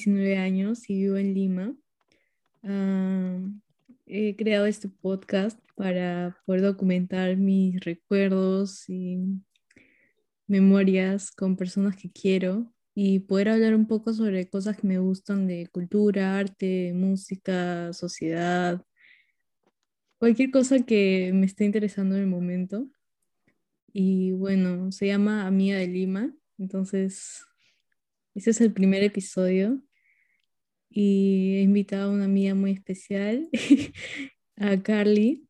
19 años y vivo en Lima. Ah, he creado este podcast para poder documentar mis recuerdos y memorias con personas que quiero y poder hablar un poco sobre cosas que me gustan de cultura, arte, música, sociedad, cualquier cosa que me esté interesando en el momento. Y bueno, se llama Amiga de Lima, entonces ese es el primer episodio y he invitado a una amiga muy especial, a Carly.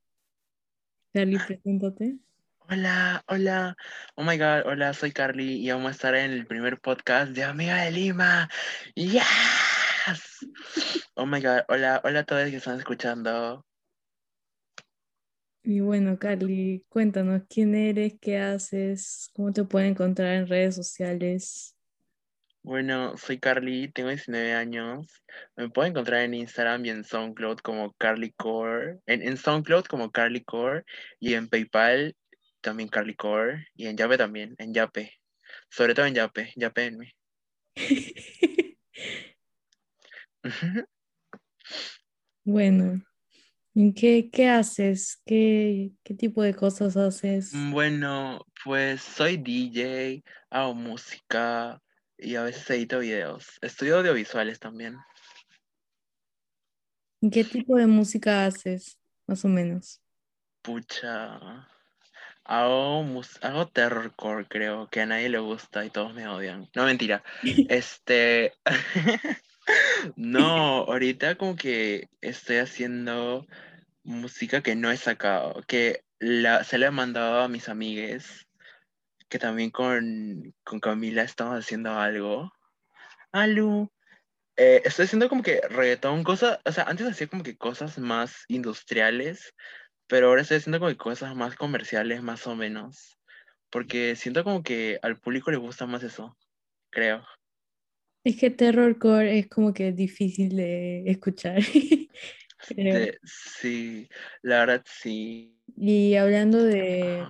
Carly, preséntate. Hola, hola. Oh my god, hola, soy Carly y vamos a estar en el primer podcast de Amiga de Lima. ¡Yes! Oh my god, hola, hola a todos que están escuchando. Y bueno, Carly, cuéntanos quién eres, qué haces, cómo te pueden encontrar en redes sociales. Bueno, soy Carly, tengo 19 años. Me pueden encontrar en Instagram y en SoundCloud como Carly Core. En, en SoundCloud como Carly Core y en PayPal también Carly Core y en Yape también, en Yape. Sobre todo en Yape, Yape en mí. bueno, ¿qué, qué haces? ¿Qué, ¿Qué tipo de cosas haces? Bueno, pues soy DJ, hago música y a veces edito videos. Estudio audiovisuales también. ¿Qué tipo de música haces, más o menos? Pucha. Hago, hago terrorcore, creo, que a nadie le gusta y todos me odian. No, mentira. Este. no, ahorita como que estoy haciendo música que no he sacado, que la, se la he mandado a mis amigues, que también con, con Camila estamos haciendo algo. Alu. Eh, estoy haciendo como que reggaetón, cosas, o sea, antes hacía como que cosas más industriales, pero ahora estoy haciendo como que cosas más comerciales, más o menos. Porque siento como que al público le gusta más eso, creo. Es que terrorcore es como que difícil de escuchar. sí, la verdad sí. Y hablando de,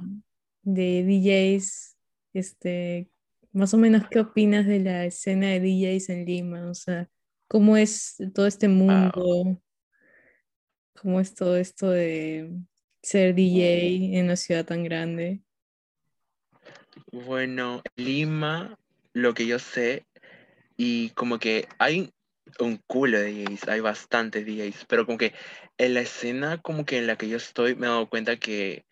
de DJs, este, más o menos, ¿qué opinas de la escena de DJs en Lima? O sea, ¿cómo es todo este mundo? ¿Cómo es todo esto de ser DJ en una ciudad tan grande? Bueno, Lima, lo que yo sé, y como que hay un culo de DJs, hay bastantes DJs, pero como que en la escena como que en la que yo estoy me he dado cuenta que,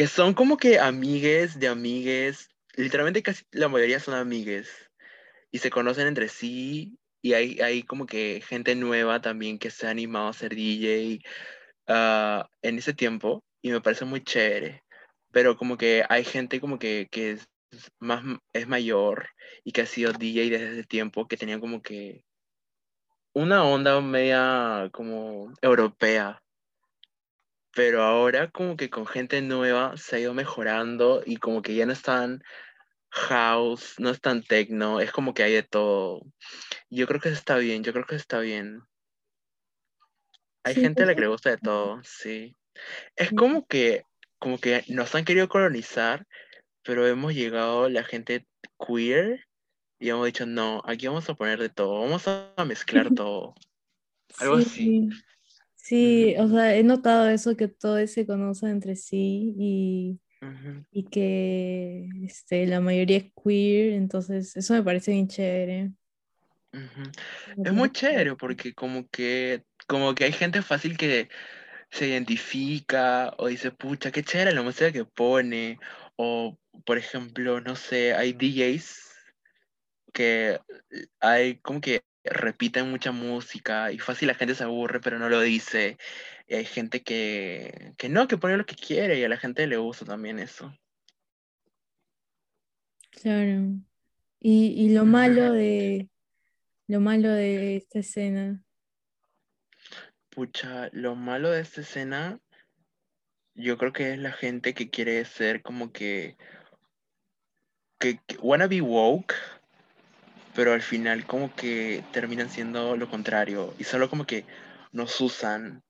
que son como que amigues de amigues, literalmente casi la mayoría son amigues y se conocen entre sí y hay, hay como que gente nueva también que se ha animado a ser DJ, Ah, en ese tiempo y me parece muy chévere. Pero como que hay gente como que, que es más es mayor y que ha sido DJ desde ese tiempo que tenía como que una onda media como europea. Pero ahora como que con gente nueva se ha ido mejorando y como que ya no están house, no es tan techno, es como que hay de todo. Yo creo que está bien, yo creo que está bien. Hay gente a la que le gusta de todo, sí. Es como que, como que nos han querido colonizar, pero hemos llegado la gente queer y hemos dicho, no, aquí vamos a poner de todo, vamos a mezclar todo. Algo sí. así. Sí, o sea, he notado eso, que todos se conocen entre sí y, y que este, la mayoría es queer, entonces eso me parece bien chévere. Es muy chévere porque como que como que hay gente fácil que se identifica o dice, pucha, qué chévere la música que pone. O, por ejemplo, no sé, hay DJs que hay como que repiten mucha música y fácil la gente se aburre pero no lo dice. Y hay gente que, que no, que pone lo que quiere y a la gente le gusta también eso. Claro. Y, y lo malo de lo malo de esta escena Pucha, lo malo de esta escena, yo creo que es la gente que quiere ser como que, que, wanna be woke, pero al final como que terminan siendo lo contrario y solo como que nos usan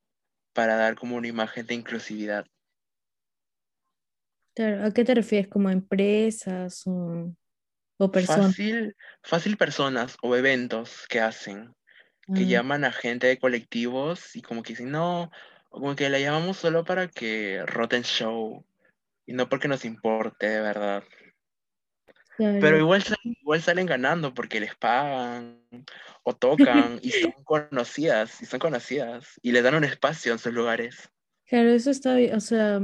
para dar como una imagen de inclusividad. Claro, ¿a qué te refieres? ¿Como empresas o...? O personas. Fácil, fácil personas o eventos que hacen, que Ah, llaman a gente de colectivos y como que dicen, no, como que la llamamos solo para que roten show y no porque nos importe de verdad. Pero igual, igual salen ganando porque les pagan o tocan y son conocidas, y son conocidas y les dan un espacio en sus lugares. Claro, eso está bien, o sea,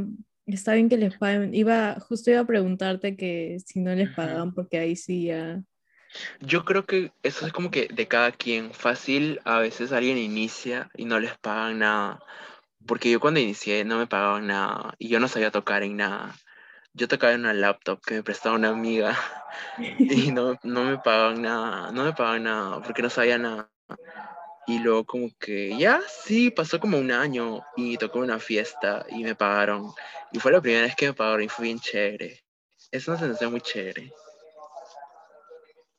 está bien que les paguen. Iba, justo iba a preguntarte que si no les pagan, porque ahí sí ya. Yo creo que eso es como que de cada quien. Fácil, a veces alguien inicia y no les pagan nada. Porque yo cuando inicié no me pagaban nada y yo no sabía tocar en nada. Yo tocaba en una laptop que me prestaba una amiga y no, no me pagaban nada, no me pagaban nada porque no sabía nada. Y luego como que ya, sí, pasó como un año y tocó una fiesta y me pagaron. Y fue la primera vez que me pagaron y fue bien chévere. Es una sensación muy chévere.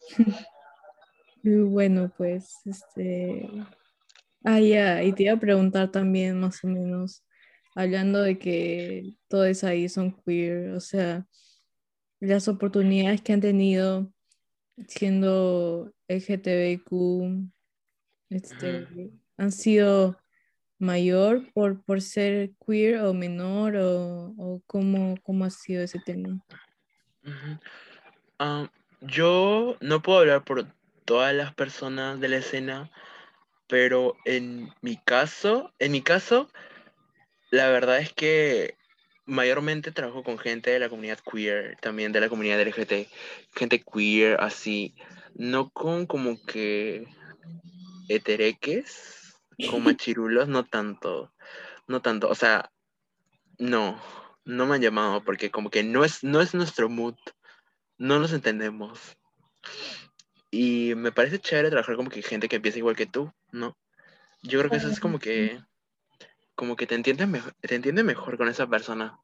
Bueno, pues, este. Ah, ya, y te iba a preguntar también, más o menos, hablando de que todos ahí son queer, o sea, las oportunidades que han tenido siendo LGTBIQ, este, han sido mayor por, por ser queer o menor o, o cómo, cómo ha sido ese tema. Ah, yo no puedo hablar por todas las personas de la escena, pero en mi caso, en mi caso, la verdad es que mayormente trabajo con gente de la comunidad queer, también de la comunidad LGBT, gente queer así, no con como que hetereques, con machirulos, no tanto, no tanto, o sea, no, no me han llamado porque como que no es, no es nuestro mood, no nos entendemos. Y me parece chévere trabajar como que gente que piensa igual que tú, ¿no? Yo creo que eso es como que, como que te entiendes mejor, te entiendes mejor con esa persona.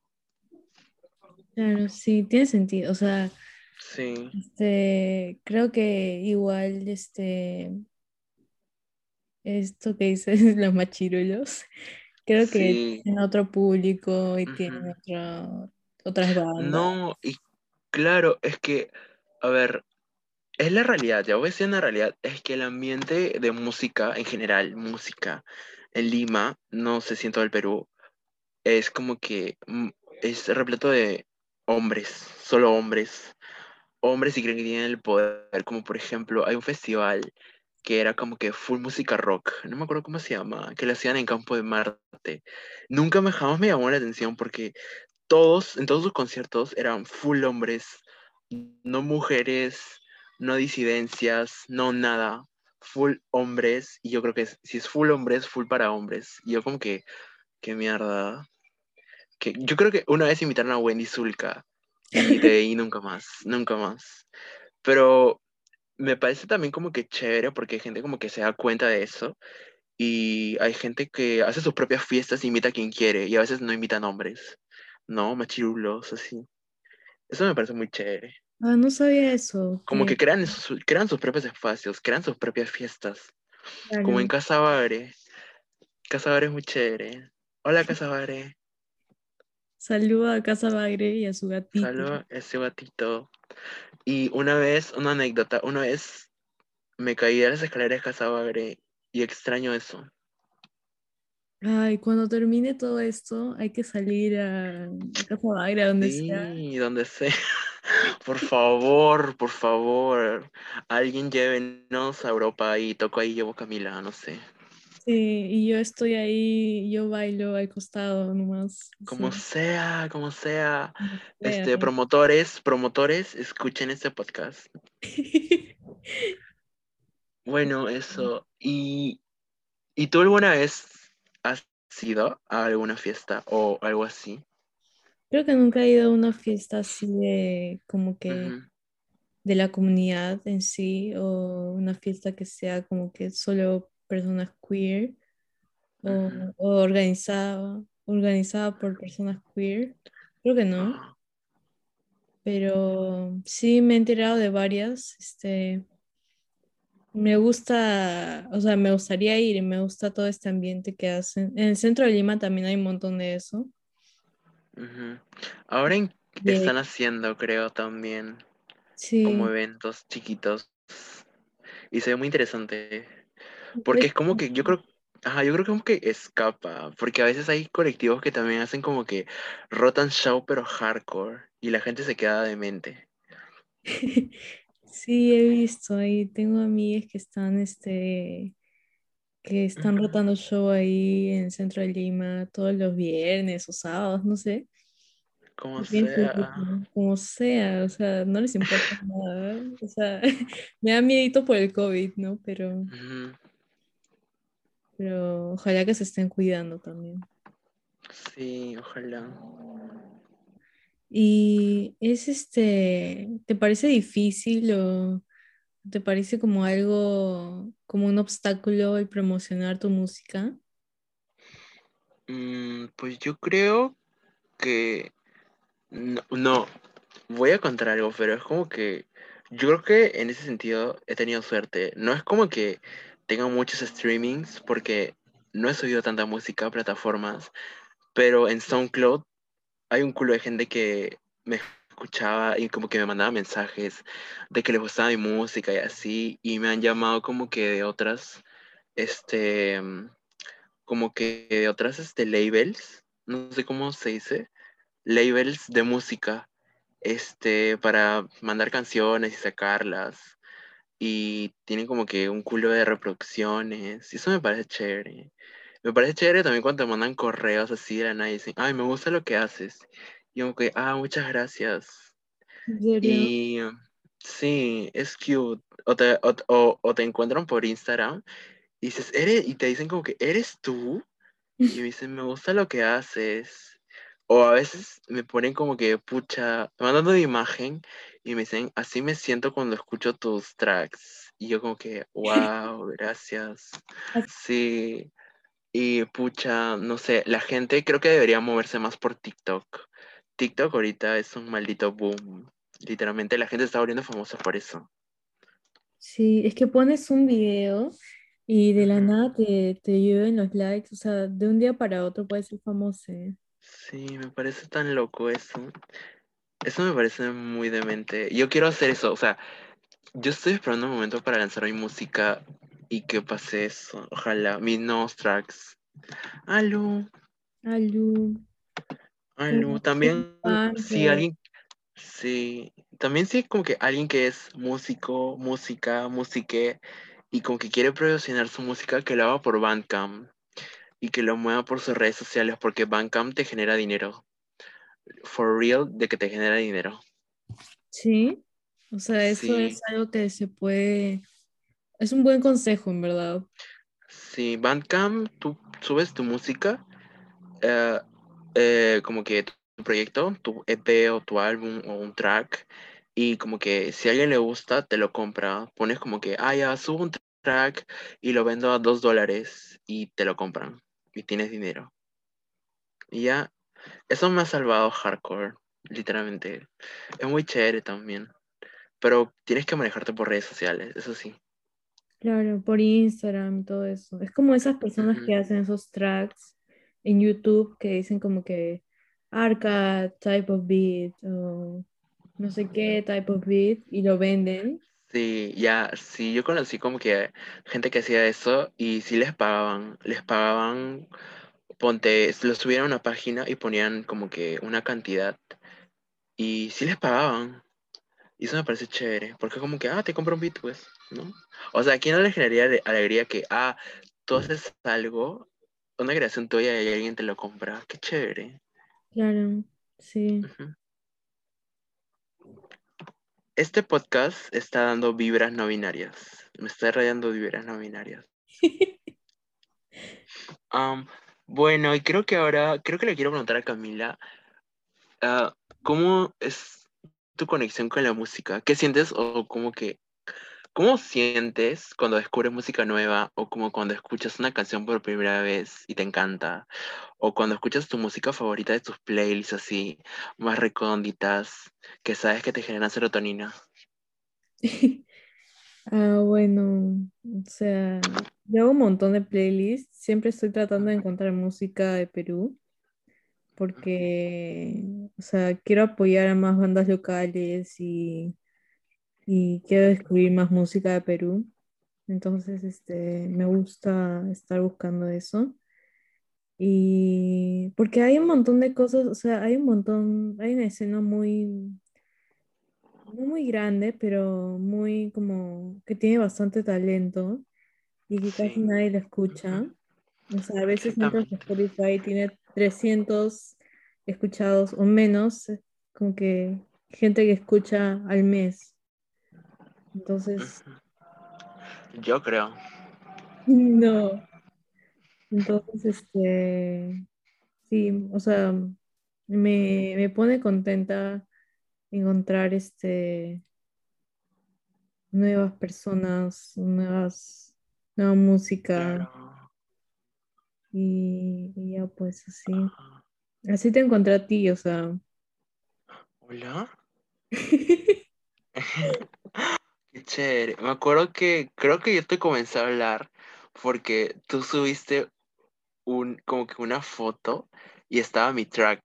Claro, sí, tiene sentido. O sea, Sí, este, creo que igual, este, esto que dices, los machirulos, creo que sí. tienen otro público y tienen ujú. otra, otras bandas. No, y claro, es que, a ver, es la realidad, ya voy a decir una realidad, es que el ambiente de música en general, música en Lima, no sé si en todo el Perú, es como que mm, es repleto de hombres, solo hombres, hombres y creen que tienen el poder, como por ejemplo, hay un festival que era como que full música rock, no me acuerdo cómo se llama, que lo hacían en Campo de Marte. Nunca me jamás me llamó la atención porque todos, en todos sus conciertos eran full hombres, no mujeres, no disidencias, no nada, full hombres, y yo creo que si es full hombres, full para hombres. Y yo como que, qué mierda. Que, yo creo que una vez invitaron a Wendy Zulka y de ahí nunca más, nunca más. Pero me parece también como que chévere porque hay gente como que se da cuenta de eso y hay gente que hace sus propias fiestas e invita a quien quiere y a veces no invitan hombres, ¿no? Machirulos, así. Eso me parece muy chévere. Ah, no sabía eso, Como que, crean, su- crean sus propios espacios, crean sus propias fiestas. Como en Casa Bagre. Casa es muy chévere. Hola, Casa saluda a Casa Bagre y a su gatito. Salud, ese gatito. Y una vez, una anécdota, una vez me caí de las escaleras de Casa Bagre y extraño eso. Ay, cuando termine todo esto, hay que salir a, a Casa Bagre, a donde sea. Sí, donde sea. Por favor, por favor. Alguien llévenos a Europa y toco ahí, llevo Camila, no sé. Sí, y yo estoy ahí, yo bailo al costado nomás. Como Sí, sea, como sea. como sea. Este, promotores, promotores, escuchen este podcast. Bueno, eso. ¿Y, ¿y tú alguna vez has ido a alguna fiesta o algo así? Creo que nunca he ido a una fiesta así de como que Ujú, de la comunidad en sí o una fiesta que sea como que solo personas queer ujú. o, o organizada, organizada por personas queer. Creo que no, pero sí me he enterado de varias. Este, me gusta, o sea, me gustaría ir, me gusta todo este ambiente que hacen. En el centro de Lima también hay un montón de eso. Ahora en- están haciendo, creo, también. como eventos chiquitos. Y se ve muy interesante. Porque es como que yo creo, ajá, yo creo que como que escapa. Porque a veces hay colectivos que también hacen como que rotan show pero hardcore. Y la gente se queda demente. Sí, he visto ahí, tengo amigas que están, este, que están rotando show ahí en el centro de Lima todos los viernes o sábados, no sé. Como sea. como sea, o sea, no les importa nada. O sea, me da miedito por el COVID, ¿no? Pero, pero ojalá que se estén cuidando también. Sí, ojalá. Y es este, ¿te parece difícil o te parece como algo, como un obstáculo el promocionar tu música? Mm, pues yo creo que no, no, voy a contar algo, pero es como que yo creo que en ese sentido he tenido suerte. No es como que tenga muchos streamings porque no he subido tanta música a plataformas, pero en SoundCloud hay un culo de gente que me escuchaba y como que me mandaba mensajes de que les gustaba mi música y así, y me han llamado como que de otras, este, mm, como que de otras, este, labels, no sé cómo se dice, labels de música, este, para mandar canciones y sacarlas. Y tienen como que un culo de reproducciones. Y eso me parece chévere. Me parece chévere también cuando te mandan correos así de la nada y dicen, ay, me gusta lo que haces. Y como que, ah, muchas gracias. Y sí, es cute. O te, o, o- o te encuentran por Instagram y dices, ¿eres? Y te dicen como que, ¿eres tú? Y me dicen, me gusta lo que haces. O a veces me ponen como que, pucha, me mandan una imagen y me dicen, así me siento cuando escucho tus tracks. Y yo como que, wow, gracias. Sí. Y pucha, no sé, la gente creo que debería moverse más por TikTok. TikTok ahorita es un maldito boom. Literalmente la gente está volviendo famosa por eso. Sí, es que pones un video y de la nada te, te llueven los likes, o sea, de un día para otro puedes ser famoso. ¿eh? Sí, me parece tan loco eso. Eso me parece muy demente. Yo quiero hacer eso, o sea, yo estoy esperando un momento para lanzar mi música y que pase eso. Ojalá, mis nuevos tracks. Aló, Alu, aló. También, fan si alguien, sí, también sí, como que alguien que es músico, música, musique, y como que quiere promocionar su música, que lo haga por Bandcamp y que lo mueva por sus redes sociales, porque Bandcamp te genera dinero. For real, de que te genera dinero. Sí, o sea, eso es algo que se puede... Es un buen consejo, en verdad. sí, Bandcamp, tú subes tu música eh, eh, como que tu proyecto, tu EP o tu álbum o un track, y como que si a alguien le gusta, te lo compra. Pones como que, ah, ya, subo un track y lo vendo a dos dólares y te lo compran y tienes dinero. Y ya, eso me ha salvado hardcore, literalmente. Es muy chévere también, pero tienes que manejarte por redes sociales, eso sí. Claro, por Instagram y todo eso. Es como esas personas que hacen esos tracks en YouTube que dicen como que Arca type of beat o no sé qué type of beat y lo venden. Sí, ya, sí, yo conocí como que gente que hacía eso y sí les pagaban, les pagaban ponte, lo subían a una página y ponían como que una cantidad y sí les pagaban. Y eso me parece chévere, porque como que, ah, te compro un beat, pues, ¿no? O sea, ¿a quién no le generaría ale- alegría que, ah, tú haces algo, una creación tuya y alguien te lo compra? Qué chévere. Claro, sí. Este podcast está dando vibras no binarias. Me está rayando vibras no binarias. Bueno, y creo que ahora, creo que le quiero preguntar a Camila, ah, ¿cómo es tu conexión con la música? ¿Qué sientes o como que ¿Cómo sientes cuando descubres música nueva o como cuando escuchas una canción por primera vez y te encanta? O cuando escuchas tu música favorita de tus playlists así, más recónditas, que sabes que te generan serotonina. Ah, bueno, o sea, yo hago un montón de playlists. Siempre estoy tratando de encontrar música de Perú porque, o sea, quiero apoyar a más bandas locales y y quiero descubrir más música de Perú. Entonces, este, me gusta estar buscando eso. Y porque hay un montón de cosas, o sea, hay un montón, hay una escena muy, no muy grande, pero muy como que tiene bastante talento y que casi Sí, nadie la escucha. O sea, a veces entras a exactamente. Spotify tiene 300 escuchados o menos, como que gente que escucha al mes. Entonces. Yo creo. no. Entonces, este, sí, o sea, me, me pone contenta encontrar este, nuevas personas, nuevas, nueva música Claro. y, y ya pues así. Ajá. Así te encontré a ti, o sea. Hola. Qué chévere. Me acuerdo que creo que yo te comencé a hablar porque tú subiste un, como que una foto y estaba mi track.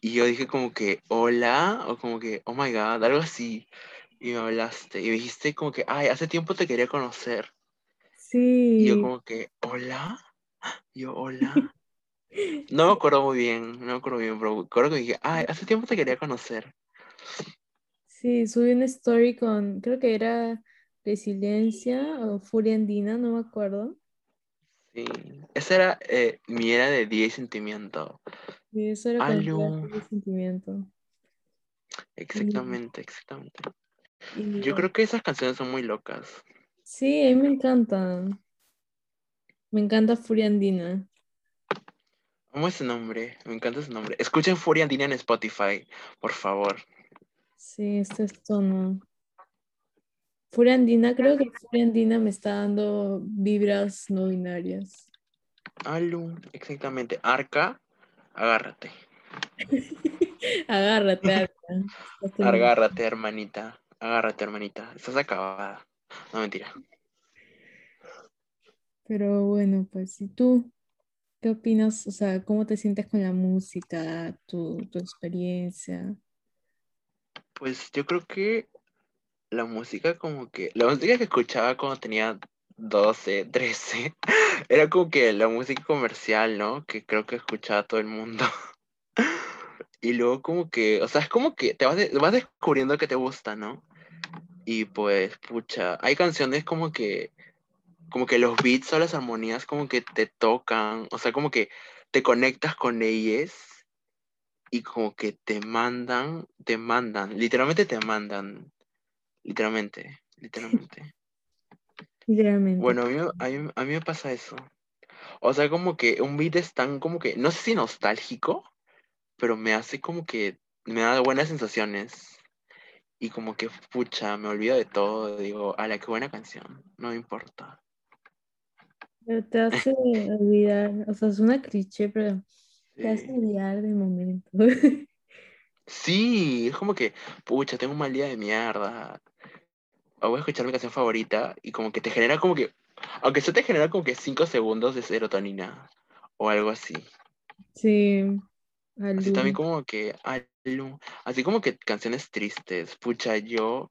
Y yo dije como que hola o como que oh my god, algo así. Y me hablaste y me dijiste como que, ay, hace tiempo te quería conocer. Y yo Sí, como que, hola. Yo, hola. No me acuerdo muy bien, no me acuerdo bien, pero acuerdo que dije, ay, hace tiempo te quería conocer. Sí, subí una story con, creo que era Resiliencia o Furia Andina, no me acuerdo. Sí. Esa era eh, mi era de día y sentimiento. Y eso era cuando era Aló. de sentimiento. Exactamente, exactamente. y Yo creo que esas canciones son muy locas. sí, a mí me encanta. Me encanta Furia Andina. Amo ese nombre, me encanta ese nombre. Escuchen Furia Andina en Spotify, por favor. Sí, este es tono. Furia Andina, creo que Furia Andina me está dando vibras no binarias. Aló, exactamente. Arca, agárrate. Agárrate, Arca. Agárrate, hermanita. Agárrate, hermanita. Estás acabada. No, mentira. Pero bueno, pues, ¿y tú? ¿Qué opinas? O sea, ¿cómo te sientes con la música, tu, tu experiencia? Pues yo creo que la música como que... La música que escuchaba cuando tenía 12, 13, era como que la música comercial, ¿no? Que creo que escuchaba todo el mundo. Y luego como que, o sea, es como que te vas, de- vas descubriendo que te gusta, ¿no? Y pues, pucha, hay canciones como que, como que los beats o las armonías como que te tocan, o sea, como que te conectas con ellas y como que te mandan, te mandan, literalmente te mandan, literalmente, literalmente. Literalmente. Bueno, a mí, me- a mí, a mí me pasa eso. O sea, como que un beat es tan como que, no sé si nostálgico, pero me hace como que, me da buenas sensaciones. Y como que, pucha, me olvido de todo, digo, ala, qué buena canción, no me importa. Pero te hace olvidar, o sea, es una cliché, pero hace Sí. olvidar del momento. Sí, es como que, pucha, tengo un mal día de mierda. o Voy a escuchar mi canción favorita y como que te genera como que, aunque eso te genera como que 5 segundos de serotonina o algo así. Sí, Así también como que, así como que canciones tristes. Pucha, yo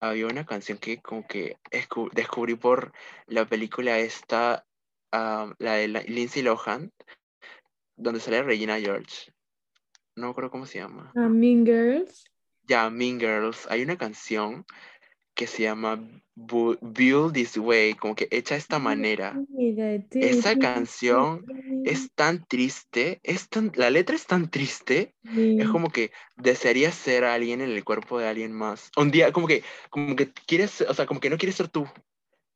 había una canción que como que escu- descubrí por la película esta, la de Lindsay Lohan, donde sale Regina George. No acuerdo cómo se llama. Ah, Mean Girls. Ya, Mean Girls. Hay una canción que se llama Bu- Build This Way, como que hecha esta manera. Esa canción es tan triste, es tan, la letra es tan triste, es Sí, como que desearías ser alguien en el cuerpo de alguien más. Un día, como que, como que quieres, o sea, como que no quieres ser tú,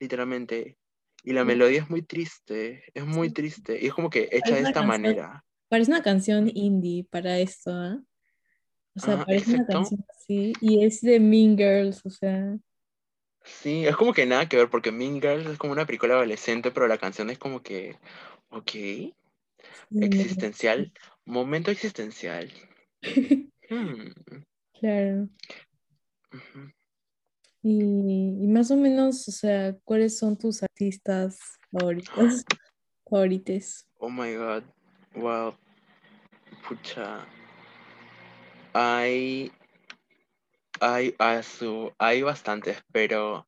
literalmente. Y la melodía es muy triste, es muy triste, y es como que hecha de esta canción, manera. parece una canción indie para esto, ¿ah? O sea, Ah, parece una canción así y es de Mean Girls, o sea, Sí, es como que nada que ver, porque Mean Girls es como una película adolescente, pero la canción es como que, ok, sí, no, existencial, momento existencial. Hmm, claro. Y, más o menos, o sea, ¿cuáles son tus artistas favoritos? Favorites. Oh my god, wow, pucha. Hay, hay, su, hay bastantes, pero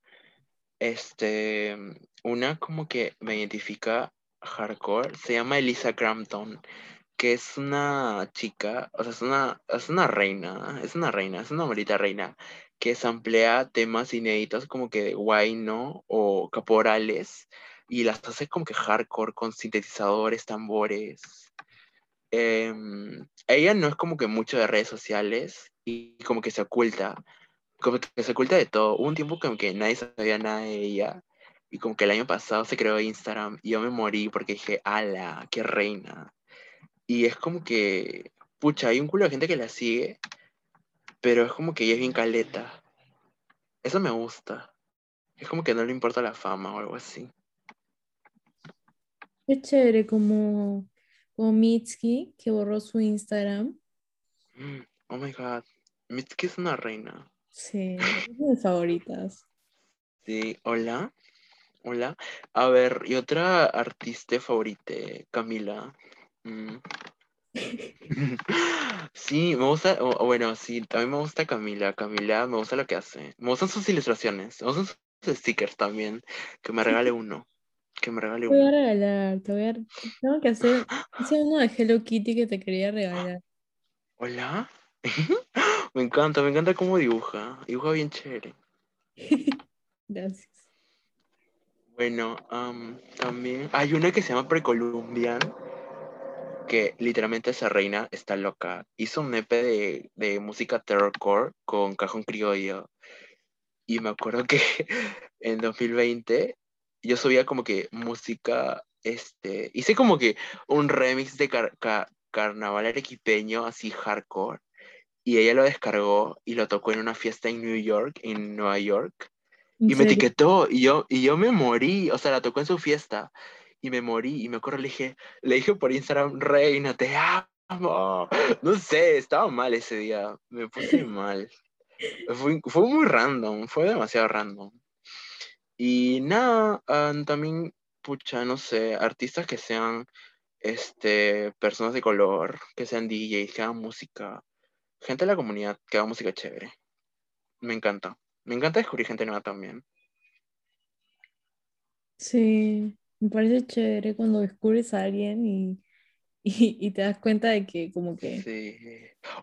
este, una como que me identifica hardcore se llama Elisa Crampton, que es una chica, o sea, es una, es una reina, es una reina, es una bonita reina, que samplea temas inéditos como que de guayno o caporales y las hace como que hardcore con sintetizadores, tambores. Em, ella no es como que mucho de redes sociales y como que se oculta, como que se oculta de todo. Hubo un tiempo como que nadie sabía nada de ella y como que el año pasado se creó Instagram y yo me morí porque dije, ala, qué reina. Y es como que, pucha, hay un culo de gente que la sigue, pero es como que ella es bien caleta. Eso me gusta. Es como que no le importa la fama o algo así. Qué chévere, como, como Mitski, que borró su Instagram. Mm, oh my god. Mitski es una reina. Sí, es de mis favoritas. Sí, hola. Hola. A ver, y otra artista favorita, Camila. Mm. Sí, me gusta, o- bueno, sí, también me gusta Camila. Camila, me gusta lo que hace. Me gustan sus ilustraciones, me gustan sus stickers también. Que me regale uno. Que me regale Te voy a uno. regalar, te voy a... Tengo que hacer... Hice uno de Hello Kitty que te quería regalar. Hola. Me encanta, me encanta cómo dibuja. Dibuja bien chévere. Gracias. Bueno, am, también hay una que se llama Precolumbian, que literalmente esa reina está loca. Hizo un EP de, de música terrorcore con cajón criollo. Y me acuerdo que en 2020 yo subía como que música, este, hice como que un remix de car- ca- carnaval arequipeño, así hardcore. Y ella lo descargó y lo tocó en una fiesta en New York, en Nueva York. ¿En Y me serio? etiquetó y yo, y yo me morí, o sea, la tocó en su fiesta y me morí y me acuerdo, le dije, le dije por Instagram, Reina, te amo. No sé, estaba mal ese día, me puse mal. Fue, fue muy random, fue demasiado random. Y nada, ah, también, pucha, no sé, artistas que sean, este, personas de color, que sean DJs, que hagan música, gente de la comunidad que haga música chévere. Me encanta. Me encanta descubrir gente nueva también. Sí, me parece chévere cuando descubres a alguien y, y, y te das cuenta de que como que... Sí.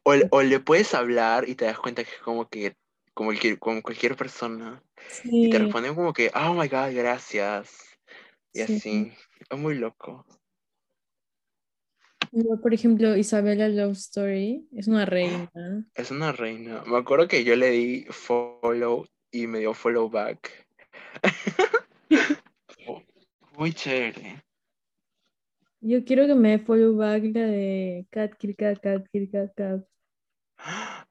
O, o le puedes hablar y te das cuenta que es como que, como, el, como cualquier persona. Y te Sí, responden como que, oh my god, gracias. Y sí. así. Es muy loco. Igual, por ejemplo, Isabella Love Story es una reina. Es una reina. Me acuerdo que yo le di follow y me dio follow back. Muy chévere. Yo quiero que me dé follow back la de Cat Kirka Cat Kirka Cat.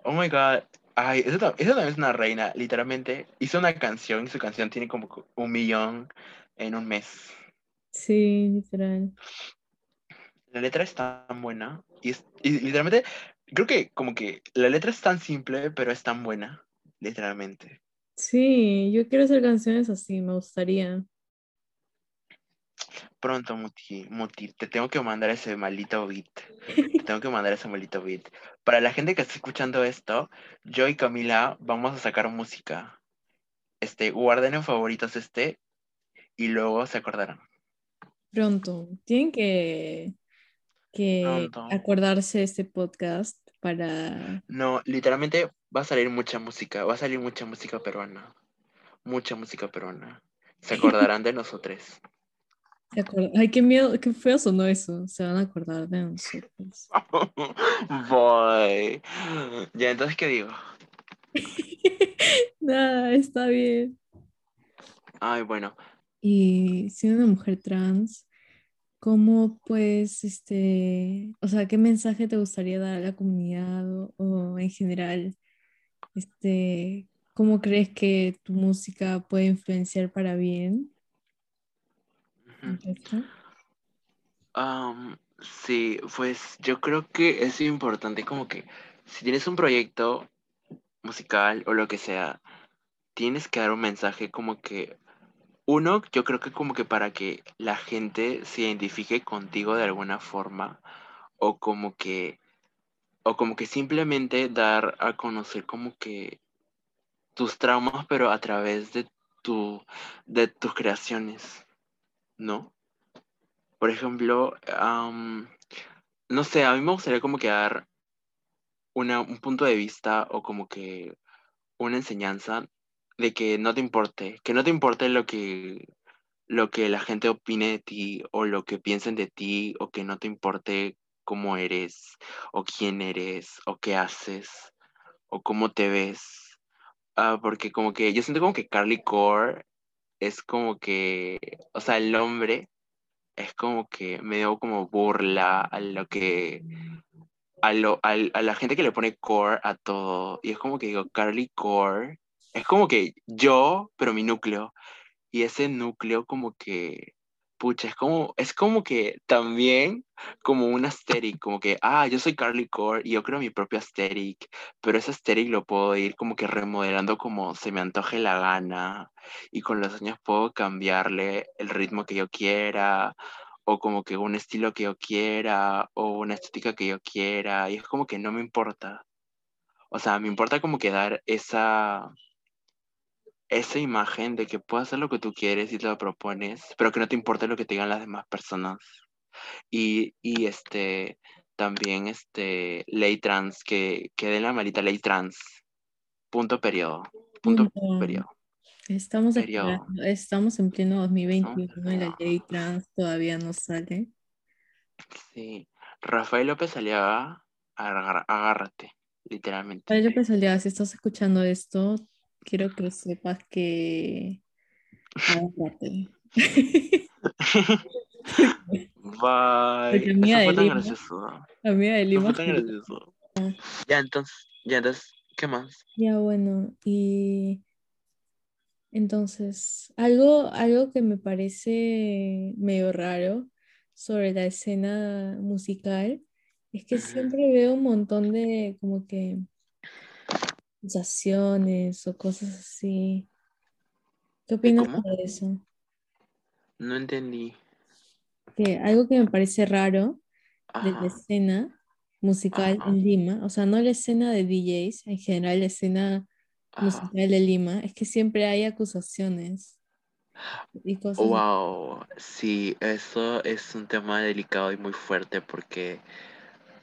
Oh my god. Ay, eso, eso también es una reina. Literalmente hizo una canción y su canción tiene como un millón en un mes. Sí, literal. La letra es tan buena. Y, es- y literalmente, creo que como que la letra es tan simple, pero es tan buena. Literalmente. Sí, yo quiero hacer canciones así, me gustaría. Pronto, Muti, Muti, te tengo que mandar ese maldito beat. Te tengo que mandar ese maldito beat. Para la gente que está escuchando esto, yo y Camila vamos a sacar música. Este, guarden en favoritos este y luego se acordarán. Pronto. Tienen que, que Pronto. acordarse de este podcast para... No, literalmente va a salir mucha música, va a salir mucha música peruana. Mucha música peruana. Se acordarán de nosotros. Acuer- Ay, qué miedo, qué feo sonó eso. Se van a acordar de nosotros. Boy. Ya, entonces, ¿qué digo? Nada, está bien. Ay, bueno. Y siendo una mujer trans, ¿cómo pues, este, o sea, qué mensaje te gustaría dar a la comunidad o, o en general, este, cómo crees que tu música puede influenciar para bien? Sí, pues yo creo que es importante como que si tienes un proyecto musical o lo que sea, tienes que dar un mensaje como que, uno, yo creo que como que para que la gente se identifique contigo de alguna forma o como que, o como que simplemente dar a conocer como que tus traumas, pero a través de, tu, de tus creaciones, ¿no? Por ejemplo, no sé, a mí me gustaría como que dar una, un punto de vista o como que una enseñanza de que no te importe, que no te importe lo que, lo que la gente opine de ti o lo que piensen de ti o que no te importe cómo eres o quién eres o qué haces o cómo te ves. Ah, porque como que yo siento como que Carly Core es como que, o sea, el hombre es como que medio como burla a lo que a, lo, a, la gente que le pone core a todo. Y es como que digo, Carly Core. Es como que yo, pero mi núcleo. Y ese núcleo como que, pucha, es como, es como que también como un aesthetic, como que, ah, yo soy Carly Core y yo creo mi propio aesthetic, pero ese aesthetic lo puedo ir como que remodelando como se me antoje la gana y con los años puedo cambiarle el ritmo que yo quiera o como que un estilo que yo quiera, o una estética que yo quiera, y es como que no me importa. O sea, me importa como que dar esa, esa imagen de que puedes hacer lo que tú quieres y te lo propones, pero que no te importe lo que te digan las demás personas. Y, y este, también este, ley trans, que, que den la malita ley trans. Punto periodo. Punto periodo. Estamos, estamos en pleno 2021 y la ley trans todavía no sale. Sí. Rafael López Aliaga, agárrate, literalmente. Rafael López Aliaga, si estás escuchando esto, quiero que sepas que agárrate. Bye. Eso fue tan gracioso. Amiga de Lima. Eso fue tan gracioso. Ya, entonces, ya, entonces, ¿qué más? Ya, bueno, y entonces, algo, algo que me parece medio raro sobre la escena musical es que siempre veo un montón de como que acusaciones o cosas así. ¿Qué opinas de eso? No entendí. Que algo que me parece raro de la escena musical en Lima, o sea, no la escena de DJs, en general la escena musical de Lima es que siempre hay acusaciones y cosas. Wow, sí, eso es un tema delicado y muy fuerte porque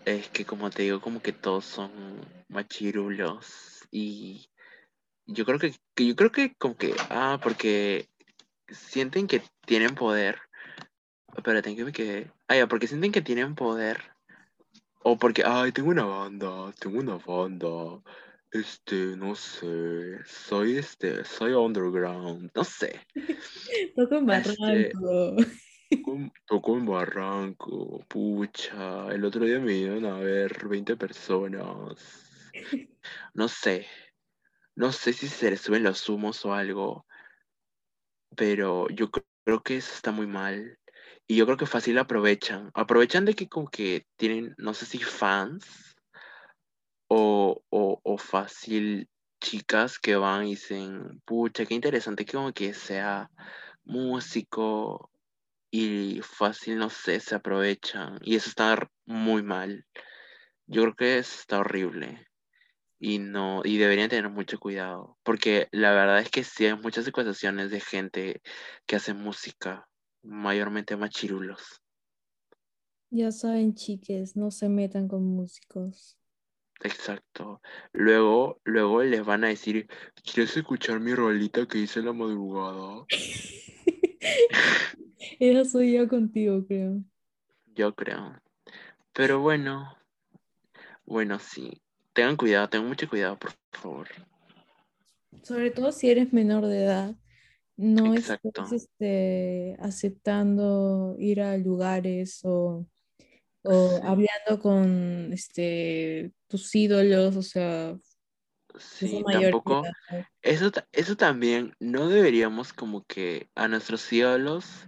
es que como te digo, como que todos son machirulos y yo creo que, yo creo que como que, ah, porque sienten que tienen poder. Espérate, que me quedé. Ah, ya, porque sienten que tienen poder. O porque, ay, tengo una banda, tengo una banda. Este, no sé, soy este, soy underground, no sé. Toco en este, Barranco. toco, en Barranco, pucha, el otro día me iban a ver 20 personas. No sé, no sé si se les suben los humos o algo, pero yo creo que eso está muy mal. Y yo creo que fácil aprovechan. Aprovechan de que como que tienen, no sé si fans o, o, fácil chicas que van y dicen, pucha, qué interesante que como que sea músico y fácil, no sé, se aprovechan. Y eso está muy mal. Yo creo que eso está horrible. Y no, y deberían tener mucho cuidado. Porque la verdad es que sí hay muchas acusaciones de gente que hace música, mayormente machirulos. Ya saben, chiques, no se metan con músicos. Exacto. Luego, luego les van a decir, ¿quieres escuchar mi rolita que hice en la madrugada? Esa soy yo contigo, creo. Yo creo. Pero bueno, bueno, sí. Tengan cuidado, tengan mucho cuidado, por favor. Sobre todo si eres menor de edad. No estás este, aceptando ir a lugares o o hablando con este, tus ídolos, o sea, sí, tampoco. Eso, eso también no deberíamos como que a nuestros ídolos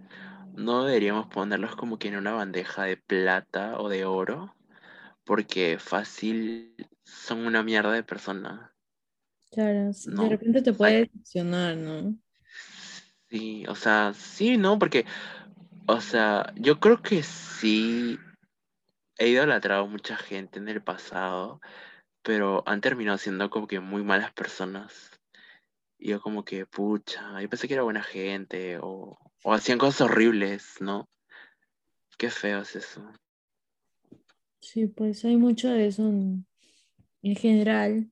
no deberíamos ponerlos como que en una bandeja de plata o de oro, porque fácil son una mierda de persona. Claro, de repente te puede decepcionar, ¿no? Sí, o sea, sí, ¿no? Porque, o sea, yo creo que sí he idolatrado a mucha gente en el pasado, pero han terminado siendo como que muy malas personas. Y yo como que, pucha, yo pensé que era buena gente o, o hacían cosas horribles, ¿no? Qué feo es eso. Sí, pues hay mucho de eso en, en general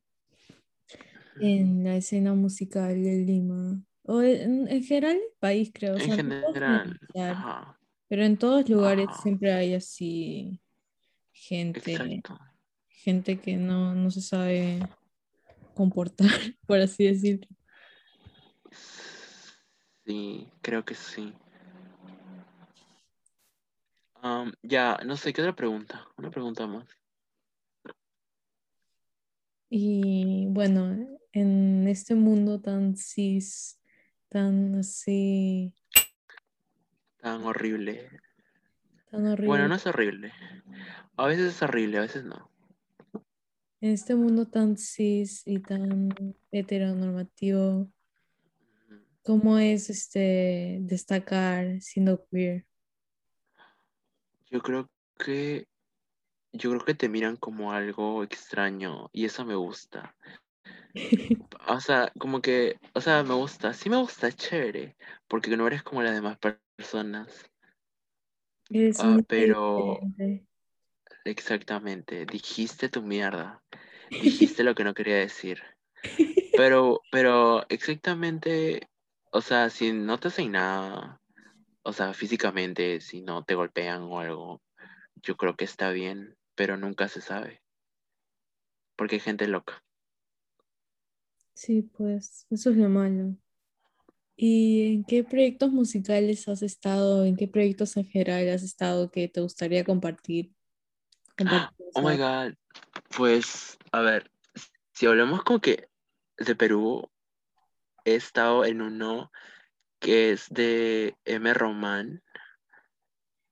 en la escena musical de Lima. O en, en general el país, creo. O En sea, general, ajá, pero en todos lugares ajá, siempre hay así gente, exacto. gente que no, no se sabe comportar, por así decirlo. Sí, creo que sí. Ya, no sé, ¿qué otra pregunta? Una pregunta más. Y bueno, en este mundo tan cis, tan así, Tan horrible. tan Bueno, horrible, no es horrible. A veces es horrible, a veces no. en este mundo tan cis y tan heteronormativo. ¿cómo es este destacar siendo queer? Yo creo que, yo creo que te miran como algo extraño y eso me gusta. O sea, como que, o sea, me gusta, sí me gusta, es chévere, porque no eres como las demás per- personas. Eres Ah, pero diferente. exactamente, dijiste tu mierda, dijiste lo que no quería decir. Pero, pero exactamente, o sea, si no te hacen nada, o sea, físicamente, si no te golpean o algo, yo creo que está bien, pero nunca se sabe, porque hay gente loca. Sí, pues eso es lo malo. ¿Y en qué proyectos musicales has estado? ¿En qué proyectos en general has estado que te gustaría compartir? Compartir, o Oh my God, pues, a ver, si hablamos como que de Perú, he estado en uno que es de M. Román,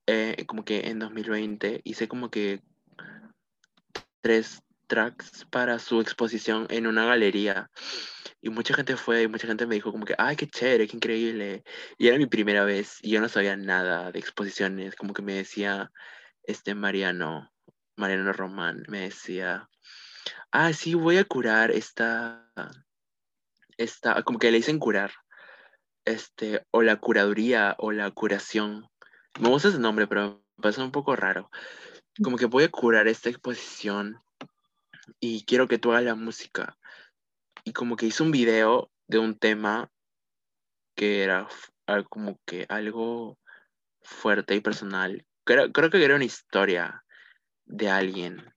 eh, como que en 2020 hice como que tres tracks para su exposición en una galería y mucha gente fue y mucha gente me dijo como que, ay, qué chévere, qué increíble. Y era mi primera vez y yo no sabía nada de exposiciones, como que me decía este Mariano, Mariano Román, me decía, ah, sí, voy a curar esta, esta, como que le dicen curar, este, o la curaduría o la curación. Me gusta ese nombre, pero me parece un poco raro. Como que voy a curar esta exposición y quiero que tú hagas la música. Y como que hizo un video de un tema que era al- como que algo fuerte y personal. Creo, creo que era una historia de alguien.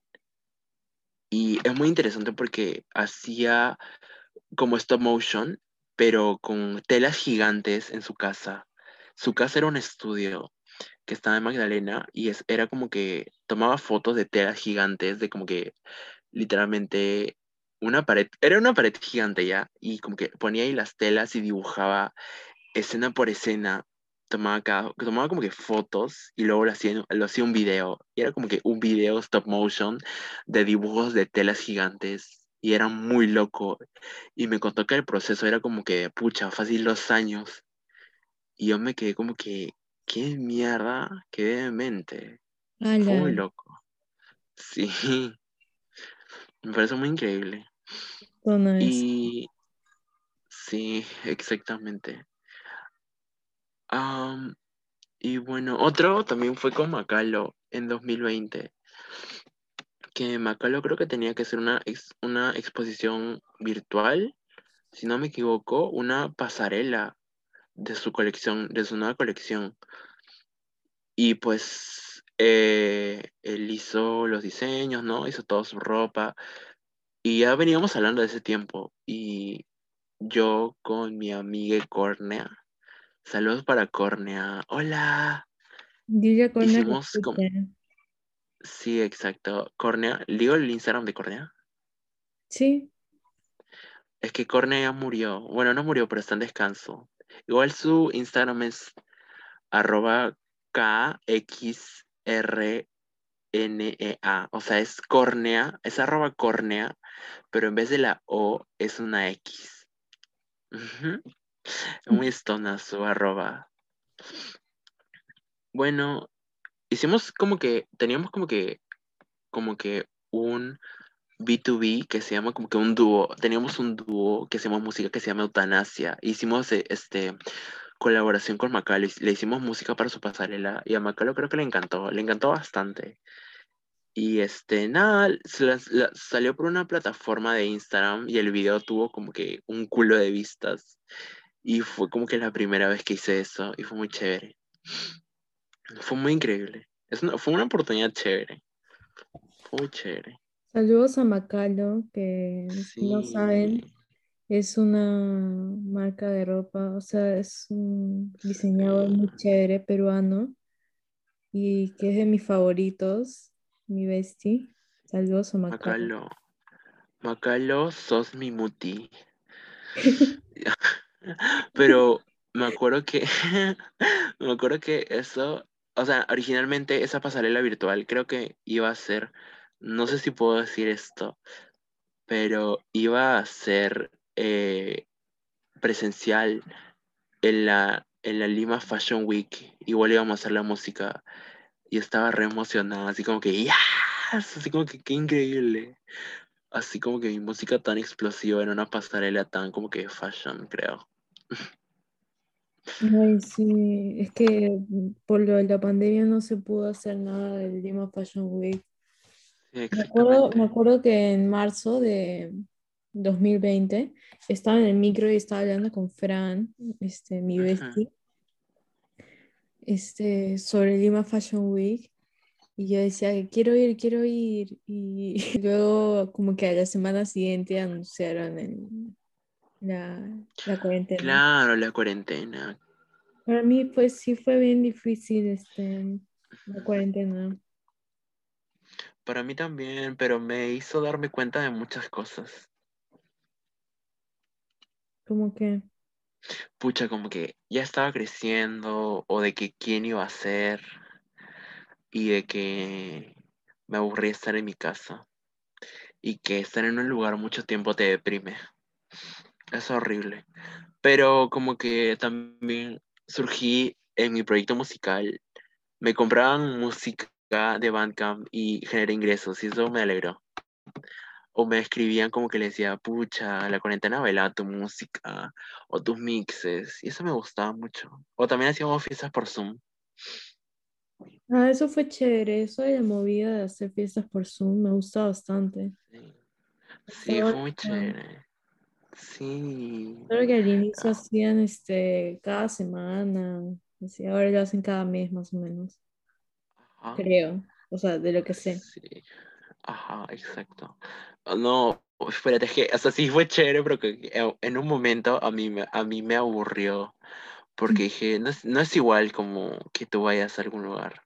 Y es muy interesante porque hacía como stop motion, pero con telas gigantes en su casa. Su casa era un estudio que estaba en Magdalena y es, era como que tomaba fotos de telas gigantes, de como que literalmente una pared, era una pared gigante ya, y como que ponía ahí las telas y dibujaba escena por escena, tomaba, cada, tomaba como que fotos y luego lo hacía, lo hacía un video, y era como que un video stop motion de dibujos de telas gigantes, y era muy loco, y me contó que el proceso era como que, pucha, fácil dos años, y yo me quedé como que, qué mierda, qué demente, fue muy ala, loco, sí, me parece muy increíble, y sí, exactamente. Am, y bueno, otro también fue con Macalo en 2020, que Macalo creo que tenía que ser una, ex- una exposición virtual, si no me equivoco, una pasarela de su colección, de su nueva colección. Y pues eh, él hizo los diseños, ¿no? Hizo toda su ropa. Y ya veníamos hablando de ese tiempo. Y yo con mi amiga Córnea, saludos para Córnea. Hola. Que Hicimos como... Sí, exacto. Córnea. ¿Digo el Instagram de Córnea? Sí, Es que Córnea ya murió. Bueno, no murió, pero está en descanso. Igual su Instagram es arroba KXRNEA. O sea, es córnea, es arroba córnea, pero en vez de la O es una X. Muy estona su arroba. Bueno, hicimos como que, teníamos como que, como que un B2B que se llama como que un dúo. Teníamos un dúo que hacemos música que se llama Eutanasia. Hicimos eh, este colaboración con Macalo. Le hicimos música para su pasarela y a Macalo creo que le encantó. Le encantó bastante. Y este, nada, salió por una plataforma de Instagram y el video tuvo como que un culo de vistas. Y fue como que la primera vez que hice eso y fue muy chévere. Fue muy increíble. Fue una oportunidad chévere. Fue muy chévere. Saludos a Macalo, que no saben, es una marca de ropa, o sea, es un diseñador muy chévere peruano y que es de mis favoritos, mi bestie. Saludos a Macalo. Macalo, Macalo sos mi muti. Pero me acuerdo que, me acuerdo que eso, o sea, originalmente esa pasarela virtual creo que iba a ser no sé si puedo decir esto, pero iba a ser eh, presencial en la, en la Lima Fashion Week. Igual íbamos a hacer la música y estaba re emocionada, así como que, ¡ya! Así como que, qué increíble. Así como que mi música tan explosiva en una pasarela tan como que fashion, creo. Ay, sí, es que por lo de la pandemia no se pudo hacer nada del Lima Fashion Week. Me acuerdo, me acuerdo que en marzo de 2020 estaba en el micro y estaba hablando con Fran, este, mi bestie, este, sobre Lima Fashion Week. Y yo decía que quiero ir, quiero ir. Y luego como que a la semana siguiente anunciaron la, la, cuarentena. Claro, la cuarentena. Para mí pues sí fue bien difícil este, la cuarentena. Para mí también, pero me hizo darme cuenta de muchas cosas. ¿Cómo que? Pucha, como que ya estaba creciendo o de que quién iba a ser y de que me aburría estar en mi casa y que estar en un lugar mucho tiempo te deprime. Es horrible. Pero como que también surgí en mi proyecto musical. Me compraban música de Bandcamp y generé ingresos y eso me alegró. O me escribían como que le decía, pucha, la cuarentena baila tu música o tus mixes y eso me gustaba mucho. O también hacíamos fiestas por Zoom. Ah, eso fue chévere, eso de la movida de hacer fiestas por Zoom me gusta bastante. Sí, fue muy chévere. Sí. Creo que al inicio hacían este cada semana, así, ahora lo hacen cada mes más o menos. Creo, o sea, de lo que sé. Sí. Ajá, exacto. Ah, no, espérate, es que, o sea, sí fue chévere, pero que en un momento a mí, a mí me aburrió, porque dije, no es, no es igual como que tú vayas a algún lugar.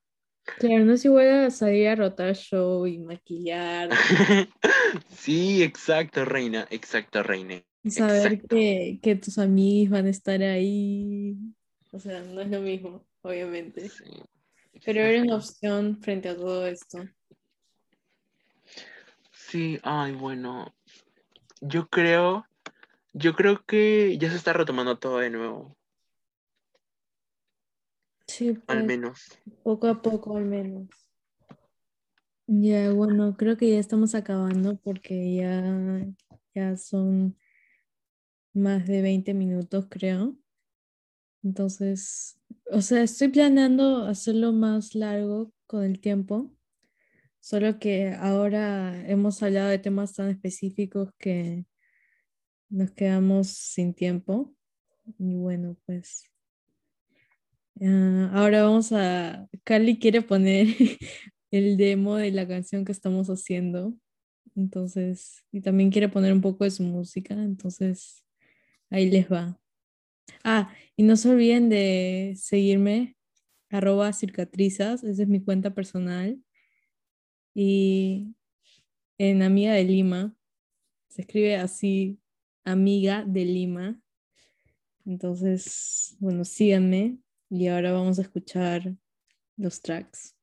Claro, no es igual a salir a rotar show y maquillar. sí, exacto, reina, exacto, reina. Y saber que, que, tus amigos van a estar ahí. O sea, no es lo mismo, obviamente. Sí. Pero era una opción frente a todo esto. Sí, ay, bueno. Yo creo, yo creo que ya se está retomando todo de nuevo. Sí, al pues, menos. Poco a poco, al menos. Ya, bueno, creo que ya estamos acabando porque ya, ya son más de 20 minutos, creo. Entonces, o sea, estoy planeando hacerlo más largo con el tiempo, solo que ahora hemos hablado de temas tan específicos que nos quedamos sin tiempo. Y bueno, pues ah, ahora vamos a... Carly quiere poner el demo de la canción que estamos haciendo. Entonces, y también quiere poner un poco de su música. Entonces, ahí les va. Ah, y no se olviden de seguirme, arroba circatrizas, esa es mi cuenta personal. Y en Amiga de Lima, se escribe así, Amiga de Lima. Entonces, bueno, síganme y ahora vamos a escuchar los tracks.